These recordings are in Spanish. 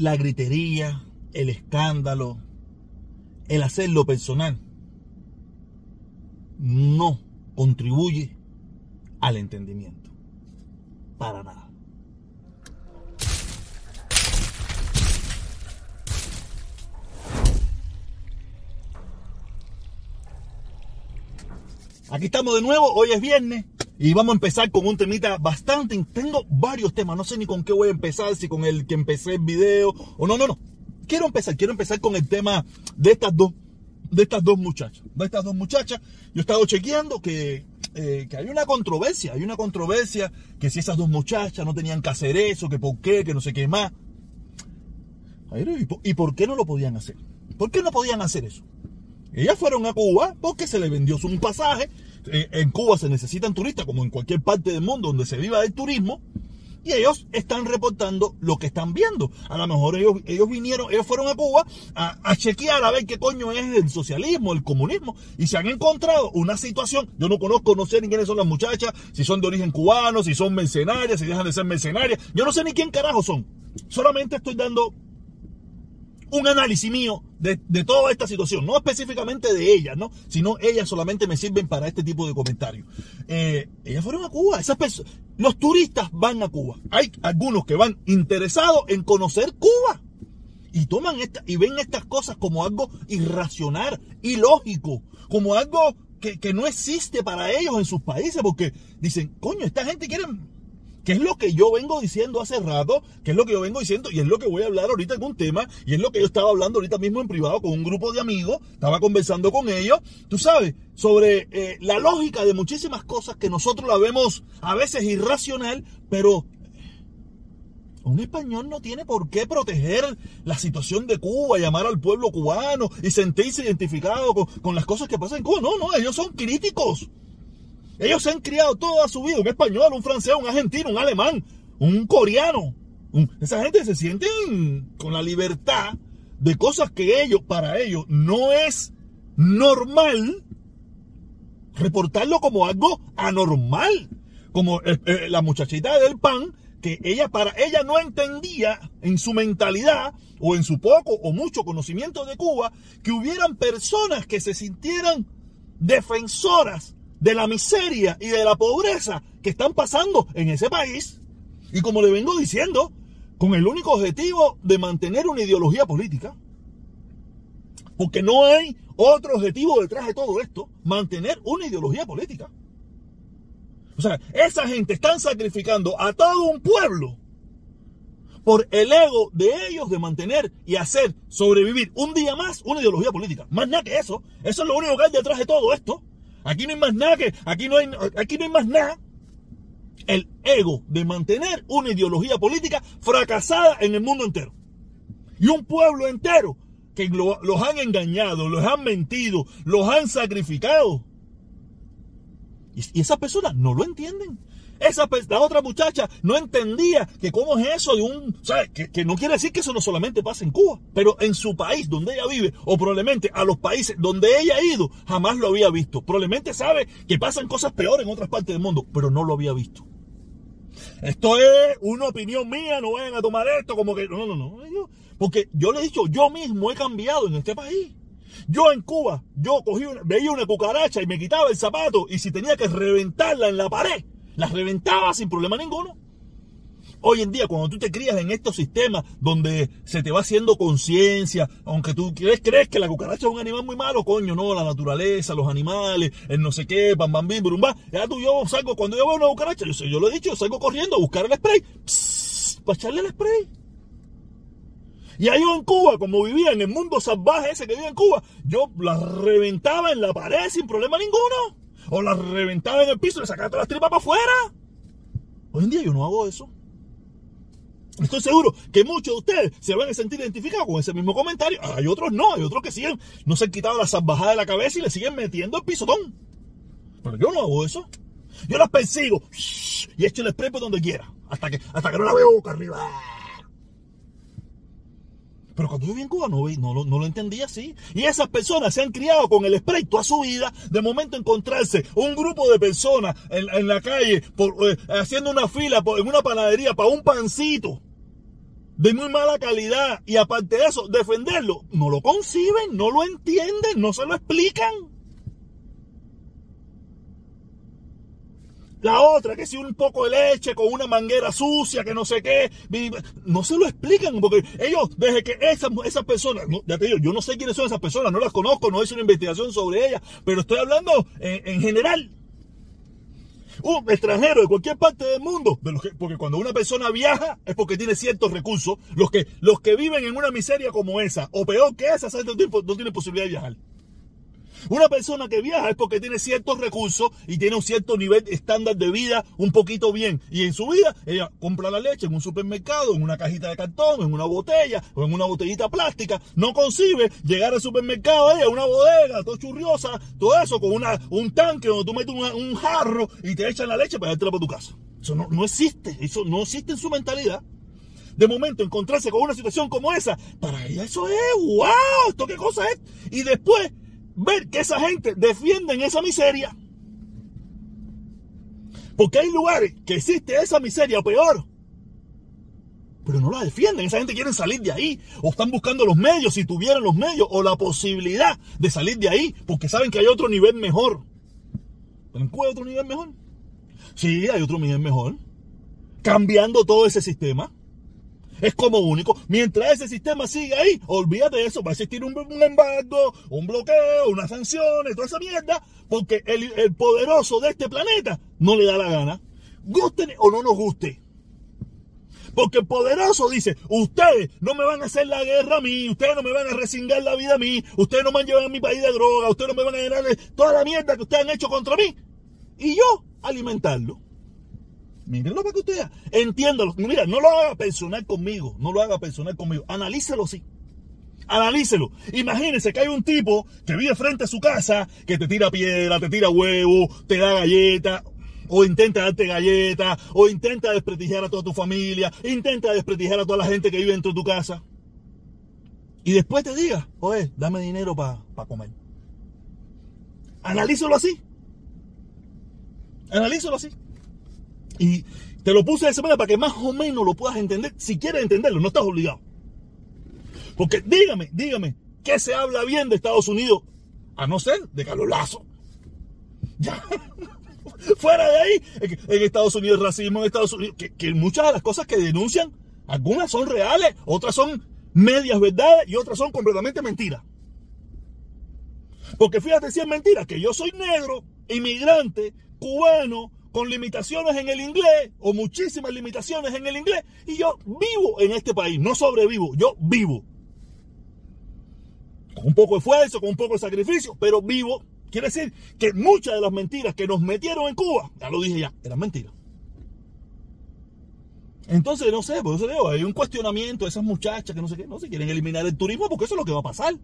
la gritería, el escándalo, el hacerlo personal, no contribuye al entendimiento. Para nada. Aquí estamos de nuevo, hoy es viernes y vamos a empezar con un temita bastante. Tengo varios temas, no sé ni con qué voy a empezar, si con el que empecé el video o no, no, no. Quiero empezar, quiero empezar con el tema de estas dos, de estas dos muchachas. De estas dos muchachas, yo he estado chequeando que, eh, que hay una controversia, hay una controversia que si esas dos muchachas no tenían que hacer eso, que por qué, que no sé qué más. ¿Y por qué no lo podían hacer? ¿Por qué no podían hacer eso? Ellas fueron a Cuba porque se les vendió un pasaje. Eh, en Cuba se necesitan turistas, como en cualquier parte del mundo donde se viva el turismo. Y ellos están reportando lo que están viendo. A lo mejor ellos, ellos vinieron, ellos fueron a Cuba a, chequear a ver qué coño es el socialismo, el comunismo. Y se han encontrado una situación. Yo no conozco, no sé ni quiénes son las muchachas, si son de origen cubano, si son mercenarias, si dejan de ser mercenarias. Yo no sé ni quién carajo son. Solamente estoy dando un análisis mío de, toda esta situación, no específicamente de ellas, ¿no? Sino ellas solamente me sirven para este tipo de comentarios. Eh, ellas fueron a Cuba, esas personas, los turistas van a Cuba. Hay algunos que van interesados en conocer Cuba y toman esta, y ven estas cosas como algo irracional, ilógico, como algo que, que no existe para ellos en sus países, porque dicen, coño, esta gente quiere que es lo que yo vengo diciendo hace rato, que es lo que yo vengo diciendo y es lo que voy a hablar ahorita en un tema y es lo que yo estaba hablando ahorita mismo en privado con un grupo de amigos, estaba conversando con ellos, tú sabes, sobre eh, la lógica de muchísimas cosas que nosotros la vemos a veces irracional, pero un español no tiene por qué proteger la situación de Cuba, llamar al pueblo cubano y sentirse identificado con, con las cosas que pasan en Cuba. No, no, ellos son críticos. Ellos se han criado toda su vida, un español, un francés, un argentino, un alemán, un coreano. esa gente se sienten con la libertad de cosas que ellos, para ellos, no es normal reportarlo como algo anormal. Como eh, eh, la muchachita del pan, que ella para ella no entendía en su mentalidad o en su poco o mucho conocimiento de Cuba que hubieran personas que se sintieran defensoras de la miseria y de la pobreza que están pasando en ese país. Y como le vengo diciendo, con el único objetivo de mantener una ideología política. Porque no hay otro objetivo detrás de todo esto, mantener una ideología política. O sea, esa gente están sacrificando a todo un pueblo por el ego de ellos de mantener y hacer sobrevivir un día más una ideología política. Más nada que eso. Eso es lo único que hay detrás de todo esto. Aquí no hay más nada aquí no hay, aquí no hay más nada. El ego de mantener una ideología política fracasada en el mundo entero. Y un pueblo entero que los han engañado, los han mentido, los han sacrificado. y esas personas no lo entienden. Esa, la otra muchacha no entendía que cómo es eso de un... ¿sabes? Que, que no quiere decir que eso no solamente pasa en Cuba, pero en su país donde ella vive, o probablemente a los países donde ella ha ido, jamás lo había visto. Probablemente sabe que pasan cosas peores en otras partes del mundo, pero no lo había visto. Esto es una opinión mía, no vayan a tomar esto como que... No, no, no. Porque yo le he dicho, yo mismo he cambiado en este país. Yo en Cuba, yo cogí veía una cucaracha y me quitaba el zapato y si tenía que reventarla en la pared, las reventaba sin problema ninguno. Hoy en día, cuando tú te crías en estos sistemas donde se te va haciendo conciencia, aunque tú crees, crees que la cucaracha es un animal muy malo, coño, no, la naturaleza, los animales, el no sé qué, bam, bam, bim, brum, Ya tú, yo salgo, cuando yo veo una cucaracha, yo, yo lo he dicho, salgo corriendo a buscar el spray, para echarle el spray. Y ahí yo en Cuba, como vivía en el mundo salvaje ese que vive en Cuba, yo la reventaba en la pared sin problema ninguno o la reventaba en el piso y le sacaba todas las tripas para afuera. Hoy en día yo no hago eso. Estoy seguro que muchos de ustedes se van a sentir identificados con ese mismo comentario. Hay otros no, hay otros que siguen, no se han quitado la salvajada de la cabeza y le siguen metiendo el pisotón. Pero yo no hago eso. Yo las persigo y echo el spray por donde quiera. Hasta que, hasta que no la veo boca arriba. Pero cuando yo viví en Cuba no, no, lo entendía así. Y esas personas se han criado con el spray toda su vida. De momento encontrarse un grupo de personas en, la calle eh, haciendo una fila en una panadería para un pancito de muy mala calidad y aparte de eso, defenderlo, no lo conciben, no lo entienden, no se lo explican. La otra, que si un poco de leche con una manguera sucia, que no sé qué, no se lo explican, porque ellos, desde que esas, esas personas, ya te digo, yo no sé quiénes son esas personas, no las conozco, no hice una investigación sobre ellas, pero estoy hablando en, en general un extranjero de cualquier parte del mundo, porque cuando una persona viaja es porque tiene ciertos recursos, los que, los que viven en una miseria como esa, o peor que esa, no tienen posibilidad de viajar. Una persona que viaja es porque tiene ciertos recursos y tiene un cierto nivel estándar de vida un poquito bien. Y en su vida, ella compra la leche en un supermercado, en una cajita de cartón, en una botella o en una botellita plástica. No concibe llegar al supermercado, ella, una bodega, todo churriosa, todo eso, con una, un tanque donde tú metes un jarro y te echan la leche para dártela para tu casa. Eso no, no existe, eso no existe en su mentalidad de momento encontrarse con una situación como esa, para ella eso es, wow, esto qué cosa es. Y después ver que esa gente defiende esa miseria. Porque hay lugares que existe esa miseria peor. Pero no la defienden. Esa gente quiere salir de ahí. O están buscando los medios, si tuvieran los medios, o la posibilidad de salir de ahí. Porque saben que hay otro nivel mejor. ¿Pero en otro nivel mejor? Sí, hay otro nivel mejor. Cambiando todo ese sistema es como único. Mientras ese sistema siga ahí, olvídate de eso. Va a existir un, embargo, un bloqueo, unas sanciones, toda esa mierda, porque el, poderoso de este planeta no le da la gana. Gusten o no nos guste. Porque el poderoso dice, ustedes no me van a hacer la guerra a mí, ustedes no me van a resingar la vida a mí, ustedes no me van a llevar a mi país de droga, ustedes no me van a llenar toda la mierda que ustedes han hecho contra mí. Y yo alimentarlo. Mírenlo para que usted entiéndalo. Mira, no lo haga personal conmigo. No lo haga personal conmigo. Analícelo sí. Analícelo. Imagínese que hay un tipo que vive frente a su casa, que te tira piedra, te tira huevo, te da galleta, o intenta darte galleta, o intenta desprestigiar a toda tu familia, intenta desprestigiar a toda la gente que vive dentro de tu casa. Y después te diga, oye, dame dinero para comer. Analízalo así. Analízalo así. Y te lo puse de esa manera para que más o menos lo puedas entender. Si quieres entenderlo, no estás obligado. Porque dígame, dígame, ¿qué se habla bien de Estados Unidos? A no ser de Carlos Lazo. Ya. Fuera de ahí, en Estados Unidos racismo, en Estados Unidos, que, que muchas de las cosas que denuncian, algunas son reales, otras son medias verdades y otras son completamente mentiras. Porque fíjate si es mentira, que yo soy negro, inmigrante, cubano, con limitaciones en el inglés o muchísimas limitaciones en el inglés y yo vivo en este país, no sobrevivo, yo vivo. Con un poco de esfuerzo, con un poco de sacrificio, pero vivo. Quiere decir que muchas de las mentiras que nos metieron en Cuba, ya lo dije ya, eran mentiras. Entonces, no sé, por eso digo, hay un cuestionamiento de esas muchachas que no sé qué, no se quieren eliminar el turismo porque eso es lo que va a pasar.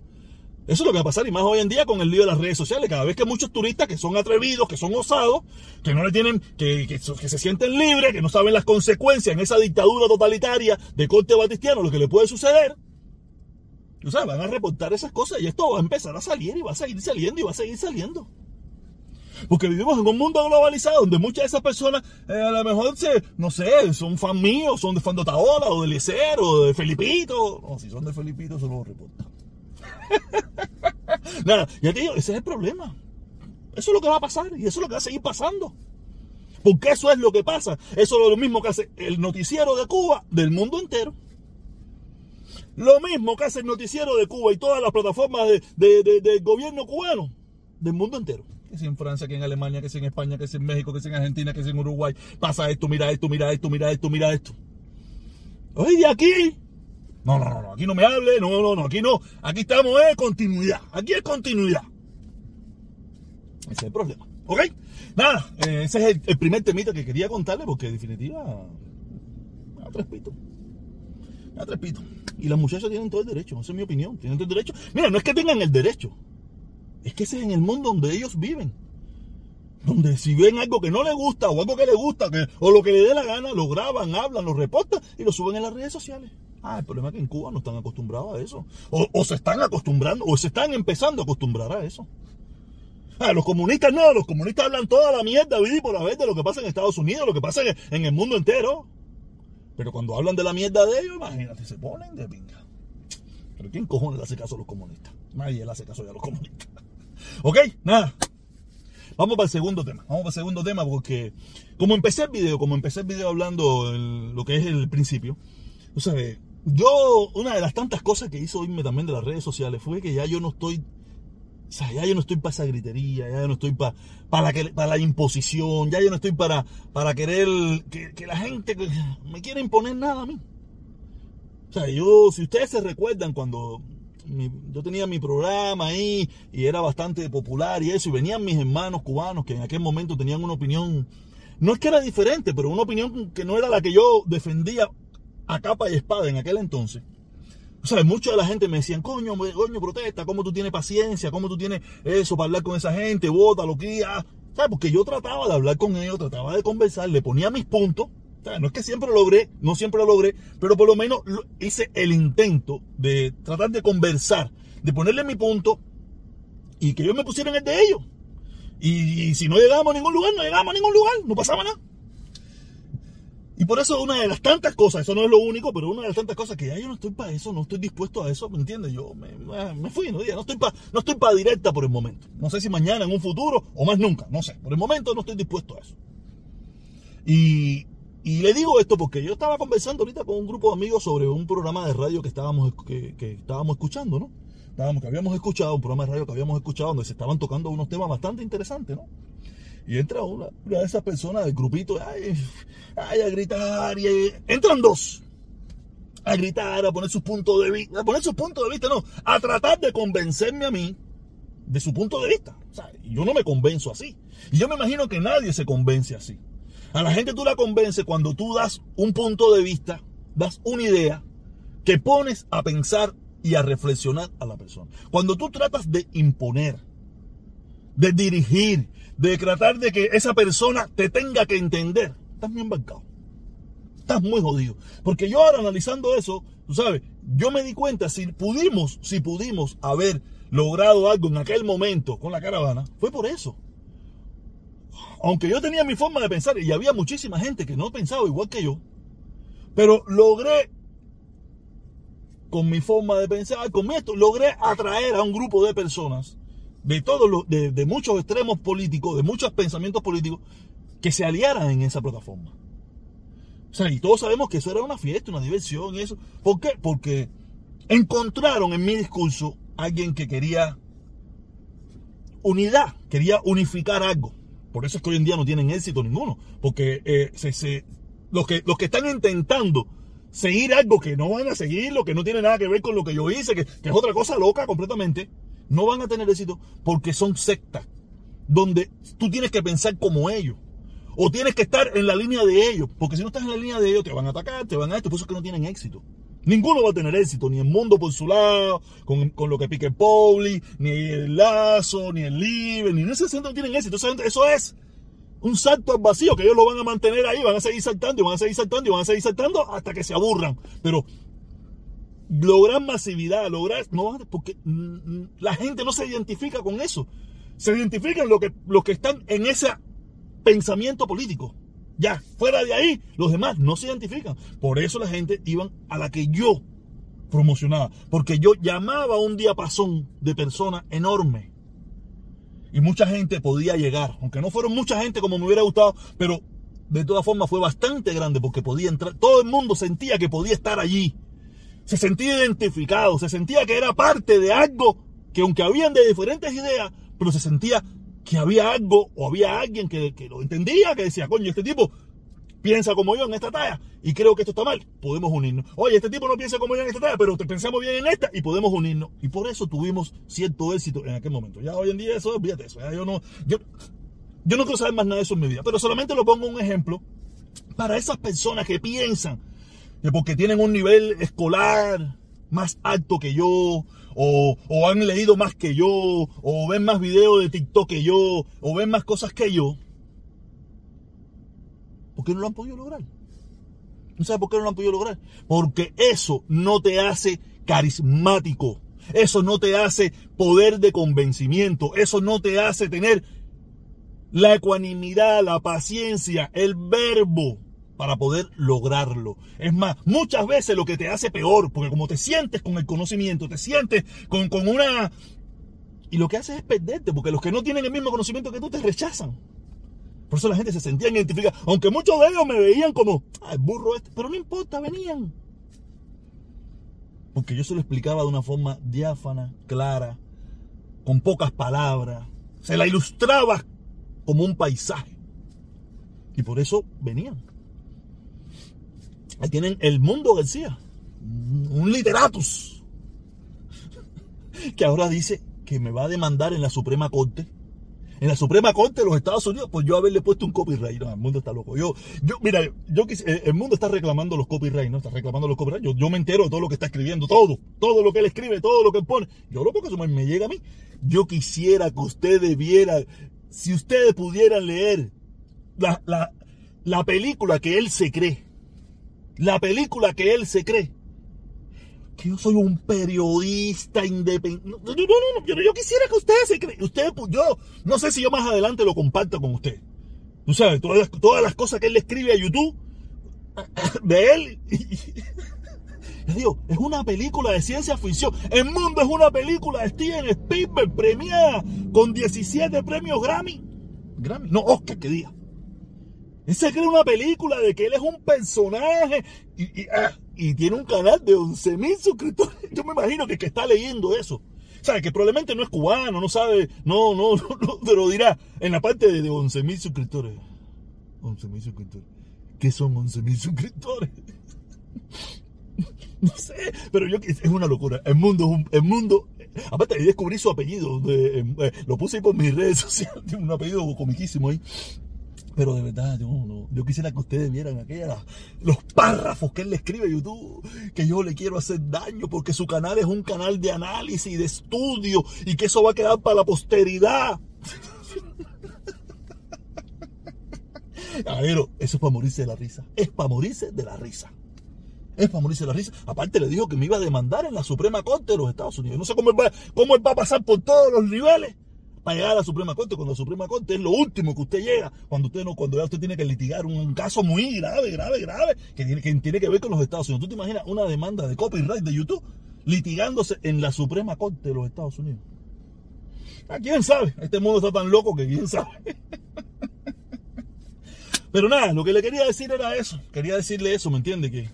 Eso es lo que va a pasar y más hoy en día con el lío de las redes sociales. Cada vez que muchos turistas que son atrevidos, que son osados, que no le tienen, que, que, se sienten libres, que no saben las consecuencias en esa dictadura totalitaria de corte batistiano, lo que le puede suceder, o sea, van a reportar esas cosas y esto va a empezar a salir y va a seguir saliendo y va a seguir saliendo. Porque vivimos en un mundo globalizado donde muchas de esas personas eh, a lo mejor se, no sé, son fan míos, son de Fando Taola o de Lecer o de Felipito. No, si son de Felipito, eso no lo reportan. Nada, ya te digo, ese es el problema. Eso es lo que va a pasar y eso es lo que va a seguir pasando. Porque eso es lo que pasa. Eso es lo mismo que hace el noticiero de Cuba del mundo entero. Lo mismo que hace el noticiero de Cuba y todas las plataformas del gobierno cubano del mundo entero. Que si en Francia, que en Alemania, que si en España, que si en México, que si en Argentina, que si en Uruguay. Pasa esto, mira esto, mira esto, mira esto, mira esto. Oye, de aquí no, no, no, aquí no me hable, no, no, no, aquí no. Aquí estamos en continuidad. Aquí es continuidad. Ese es el problema. ¿Ok? Nada, eh, ese es el, primer temita que quería contarle porque en definitiva me da tres. Me tres. Y las muchachas tienen todo el derecho, esa es mi opinión. Tienen todo el derecho. Mira, no es que tengan el derecho. Es que ese es en el mundo donde ellos viven. Donde si ven algo que no les gusta o algo que les gusta o lo que les dé la gana, lo graban, hablan, lo reportan y lo suben en las redes sociales. Ah, el problema es que en Cuba no están acostumbrados a eso. O, se están acostumbrando, o se están empezando a acostumbrar a eso. Ah, los comunistas no, los comunistas hablan toda la mierda, y por la vez de lo que pasa en Estados Unidos, lo que pasa en, el mundo entero. Pero cuando hablan de la mierda de ellos, imagínate, se ponen de pinga. Pero ¿quién cojones le hace caso a los comunistas? Nadie le hace caso a los comunistas. ok, nada. Vamos para el segundo tema. Vamos para el segundo tema porque como empecé el video, como empecé el video hablando lo que es el principio, tú sabes, yo una de las tantas cosas que hizo irme también de las redes sociales fue que ya yo no estoy o sea, ya yo no estoy para esa gritería, ya yo no estoy para, para, la, la imposición, ya yo no estoy para, para querer que, que la gente me quiera imponer nada a mí. O sea, yo, si ustedes se recuerdan cuando yo tenía mi programa ahí y era bastante popular y eso, y venían mis hermanos cubanos que en aquel momento tenían una opinión, no es que era diferente, pero una opinión que no era la que yo defendía a capa y espada en aquel entonces. O sea, mucha de la gente me decían, coño, coño, protesta, ¿cómo tú tienes paciencia? ¿Cómo tú tienes eso para hablar con esa gente? Vota, lo que ¿Sabes? Porque yo trataba de hablar con ellos, trataba de conversar, le ponía mis puntos no es que siempre lo logré, no siempre lo logré, pero por lo menos hice el intento de tratar de conversar, de ponerle mi punto y que ellos me pusieran el de ellos. Y, si no llegábamos a ningún lugar, no llegábamos a ningún lugar, no pasaba nada. Y por eso una de las tantas cosas, eso no es lo único, pero una de las tantas cosas que ya yo no estoy para eso, no estoy dispuesto a eso, ¿me entiendes? Yo me, fui, no, no estoy para no estoy para directa por el momento. No sé si mañana, en un futuro, o más nunca, no sé. Por el momento no estoy dispuesto a eso. Y, y le digo esto porque yo estaba conversando ahorita con un grupo de amigos sobre un programa de radio que estábamos, que, estábamos escuchando, ¿no? Estábamos, que habíamos escuchado, un programa de radio que habíamos escuchado donde se estaban tocando unos temas bastante interesantes, ¿no? Y entra una, de esas personas del grupito, ay, ay, a gritar, y entran dos a gritar, a poner sus puntos de vista, a poner sus puntos de vista, no, a tratar de convencerme a mí de su punto de vista. O sea, yo no me convenzo así. Y yo me imagino que nadie se convence así. A la gente tú la convences cuando tú das un punto de vista, das una idea que pones a pensar y a reflexionar a la persona. Cuando tú tratas de imponer, de dirigir, de tratar de que esa persona te tenga que entender, estás muy embarcado. Estás muy jodido. Porque yo ahora analizando eso, tú sabes, yo me di cuenta, si pudimos, si pudimos haber logrado algo en aquel momento con la caravana, fue por eso aunque yo tenía mi forma de pensar y había muchísima gente que no pensaba igual que yo, pero logré, con mi forma de pensar, con esto, logré atraer a un grupo de personas de todos los, de, muchos extremos políticos, de muchos pensamientos políticos, que se aliaran en esa plataforma. O sea, y todos sabemos que eso era una fiesta, una diversión y eso. ¿Por qué? Porque encontraron en mi discurso alguien que quería unidad, quería unificar algo. Por eso es que hoy en día no tienen éxito ninguno. Porque eh, los, que, los que están intentando seguir algo que no van a seguir, lo que no tiene nada que ver con lo que yo hice, que, que es otra cosa loca completamente, no van a tener éxito porque son sectas. Donde tú tienes que pensar como ellos. O tienes que estar en la línea de ellos. Porque si no estás en la línea de ellos, te van a atacar, te van a esto. Por eso es que no tienen éxito. Ninguno va a tener éxito, ni el mundo por su lado, con, lo que pique Pauli, ni el Lazo, ni el Libre, ni en ese centro tienen éxito. Eso es un salto al vacío que ellos lo van a mantener ahí, van a seguir saltando y van a seguir saltando y van a seguir saltando hasta que se aburran. Pero lograr masividad, lograr, no, porque la gente no se identifica con eso. Se identifican los que, que están en ese pensamiento político. Ya, fuera de ahí, los demás no se identifican. Por eso la gente iba a la que yo promocionaba. Porque yo llamaba un diapasón de personas enorme. Y mucha gente podía llegar. Aunque no fueron mucha gente como me hubiera gustado, pero de todas formas fue bastante grande porque podía entrar. Todo el mundo sentía que podía estar allí. Se sentía identificado, se sentía que era parte de algo que aunque habían de diferentes ideas, pero se sentía que había algo o había alguien que, lo entendía, que decía, coño, este tipo piensa como yo en esta talla y creo que esto está mal, podemos unirnos. Oye, este tipo no piensa como yo en esta talla, pero pensamos bien en esta y podemos unirnos. Y por eso tuvimos cierto éxito en aquel momento. Ya hoy en día eso, olvídate eso. yo no, yo, yo no quiero saber más nada de eso en mi vida, pero solamente lo pongo un ejemplo para esas personas que piensan que porque tienen un nivel escolar más alto que yo, o, han leído más que yo, o ven más videos de TikTok que yo, o ven más cosas que yo, ¿por qué no lo han podido lograr? ¿No sabes por qué no lo han podido lograr? Porque eso no te hace carismático. Eso no te hace poder de convencimiento. Eso no te hace tener la ecuanimidad, la paciencia, el verbo para poder lograrlo. Es más, muchas veces lo que te hace peor, porque como te sientes con el conocimiento, te sientes con, con una... Y lo que hace es perderte, porque los que no tienen el mismo conocimiento que tú te rechazan. Por eso la gente se sentía identificada, aunque muchos de ellos me veían como, ah, burro este, pero no importa, venían. Porque yo se lo explicaba de una forma diáfana, clara, con pocas palabras. Se la ilustraba como un paisaje. Y por eso venían. Ahí tienen el mundo García, un literatus, que ahora dice que me va a demandar en la Suprema Corte. En la Suprema Corte de los Estados Unidos, pues yo haberle puesto un copyright. No, el mundo está loco. Yo, yo, mira, yo el mundo está reclamando los copyrights, ¿no? Está reclamando los copyrights. Yo, yo, me entero de todo lo que está escribiendo, todo, todo lo que él escribe, todo lo que él pone. Yo lo eso me, me llega a mí. Yo quisiera que ustedes vieran, si ustedes pudieran leer la, la, la película que él se cree la película que él se cree. Que yo soy un periodista independiente. No, no, no, yo, quisiera que ustedes se creen. Usted, pues, yo no sé si yo más adelante lo comparto con usted. Tú sabes, todas las, cosas que él escribe a YouTube de él. digo, es una película de ciencia ficción. El mundo es una película de Steven Spielberg premiada con 17 premios Grammy. Grammy, no, Oscar, que diga. Se cree una película de que él es un personaje ah, y, tiene un canal de 11 mil suscriptores. Yo me imagino que, está leyendo eso. ¿Sabe? Que probablemente no es cubano, no sabe, no, no, no, pero dirá en la parte de, 11 mil suscriptores. 11 mil suscriptores. ¿Qué son 11 mil suscriptores? no sé, pero yo es una locura. El mundo es un, el mundo. Aparte, ahí descubrí su apellido. Eh, lo puse ahí por mis redes sociales. Tiene un apellido comiquísimo ahí. Pero de verdad, yo, yo quisiera que ustedes vieran aquella, los párrafos que él le escribe a YouTube, que yo le quiero hacer daño porque su canal es un canal de análisis y de estudio y que eso va a quedar para la posteridad. Caballero, eso es para morirse de la risa. Es para morirse de la risa. Es para morirse de la risa. Aparte le dijo que me iba a demandar en la Suprema Corte de los Estados Unidos. No sé cómo va, cómo él va a pasar por todos los niveles para llegar a la Suprema Corte, cuando la Suprema Corte es lo último que usted llega, cuando usted no, cuando ya usted tiene que litigar un, caso muy grave, grave, grave, que tiene, que tiene que ver con los Estados Unidos. ¿Tú te imaginas una demanda de copyright de YouTube litigándose en la Suprema Corte de los Estados Unidos? ¿A ah, quién sabe? Este mundo está tan loco que quién sabe. Pero nada, lo que le quería decir era eso. Quería decirle eso, ¿me entiende? Que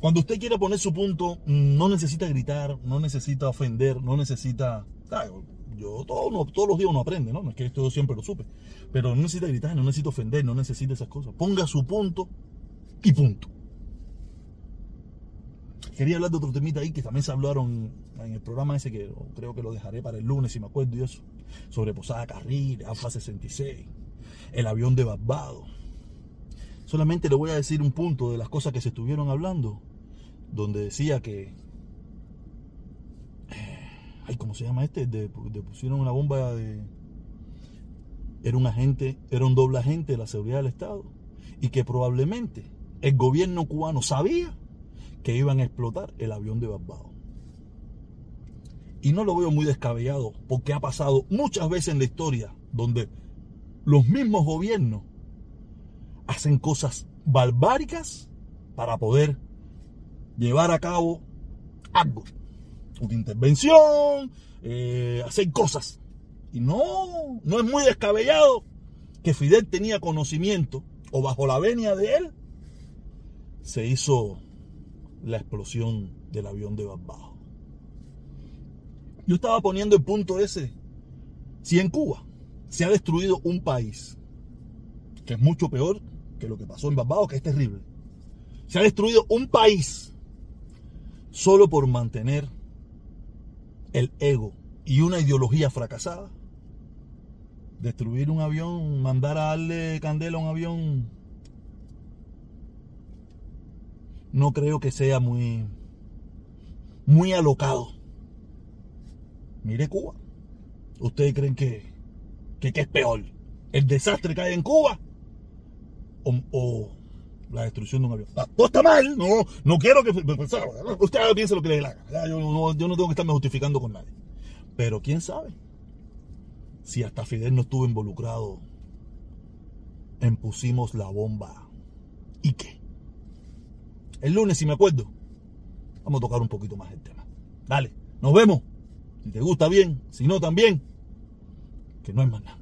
cuando usted quiere poner su punto, no necesita gritar, no necesita ofender, no necesita yo todo, todos los días uno aprende, ¿no? No es que esto siempre lo supe. Pero no necesita gritar, no necesita ofender, no necesita esas cosas. Ponga su punto y punto. Quería hablar de otro temita ahí que también se hablaron en el programa ese que creo que lo dejaré para el lunes si me acuerdo y eso. Sobre Posada Carril, AFA 66, el avión de Barbados. Solamente le voy a decir un punto de las cosas que se estuvieron hablando, donde decía que ay, ¿cómo se llama este? De, pusieron una bomba de... Era un agente, era un doble agente de la seguridad del Estado. Y que probablemente el gobierno cubano sabía que iban a explotar el avión de Barbados. Y no lo veo muy descabellado, porque ha pasado muchas veces en la historia donde los mismos gobiernos hacen cosas barbáricas para poder llevar a cabo algo una intervención, eh, hacer cosas. Y no, no es muy descabellado que Fidel tenía conocimiento, o bajo la venia de él, se hizo la explosión del avión de Barbados. Yo estaba poniendo el punto ese. Si en Cuba se ha destruido un país, que es mucho peor que lo que pasó en Barbados, que es terrible. Se ha destruido un país solo por mantener el ego y una ideología fracasada. Destruir un avión, mandar a darle candela a un avión, no creo que sea muy, muy alocado. Mire Cuba. ¿Ustedes creen que, que, es peor? ¿El desastre que hay en Cuba? ¿O, la destrucción de un avión? Ah, está mal, no, no quiero que... Usted piense lo que le dé la gana. Yo no, yo no tengo que estarme justificando con nadie. Pero quién sabe si hasta Fidel no estuvo involucrado en pusimos la bomba ¿Y qué? El lunes, si me acuerdo, vamos a tocar un poquito más el tema. Dale, nos vemos. Si te gusta bien, si no también, que no es más nada.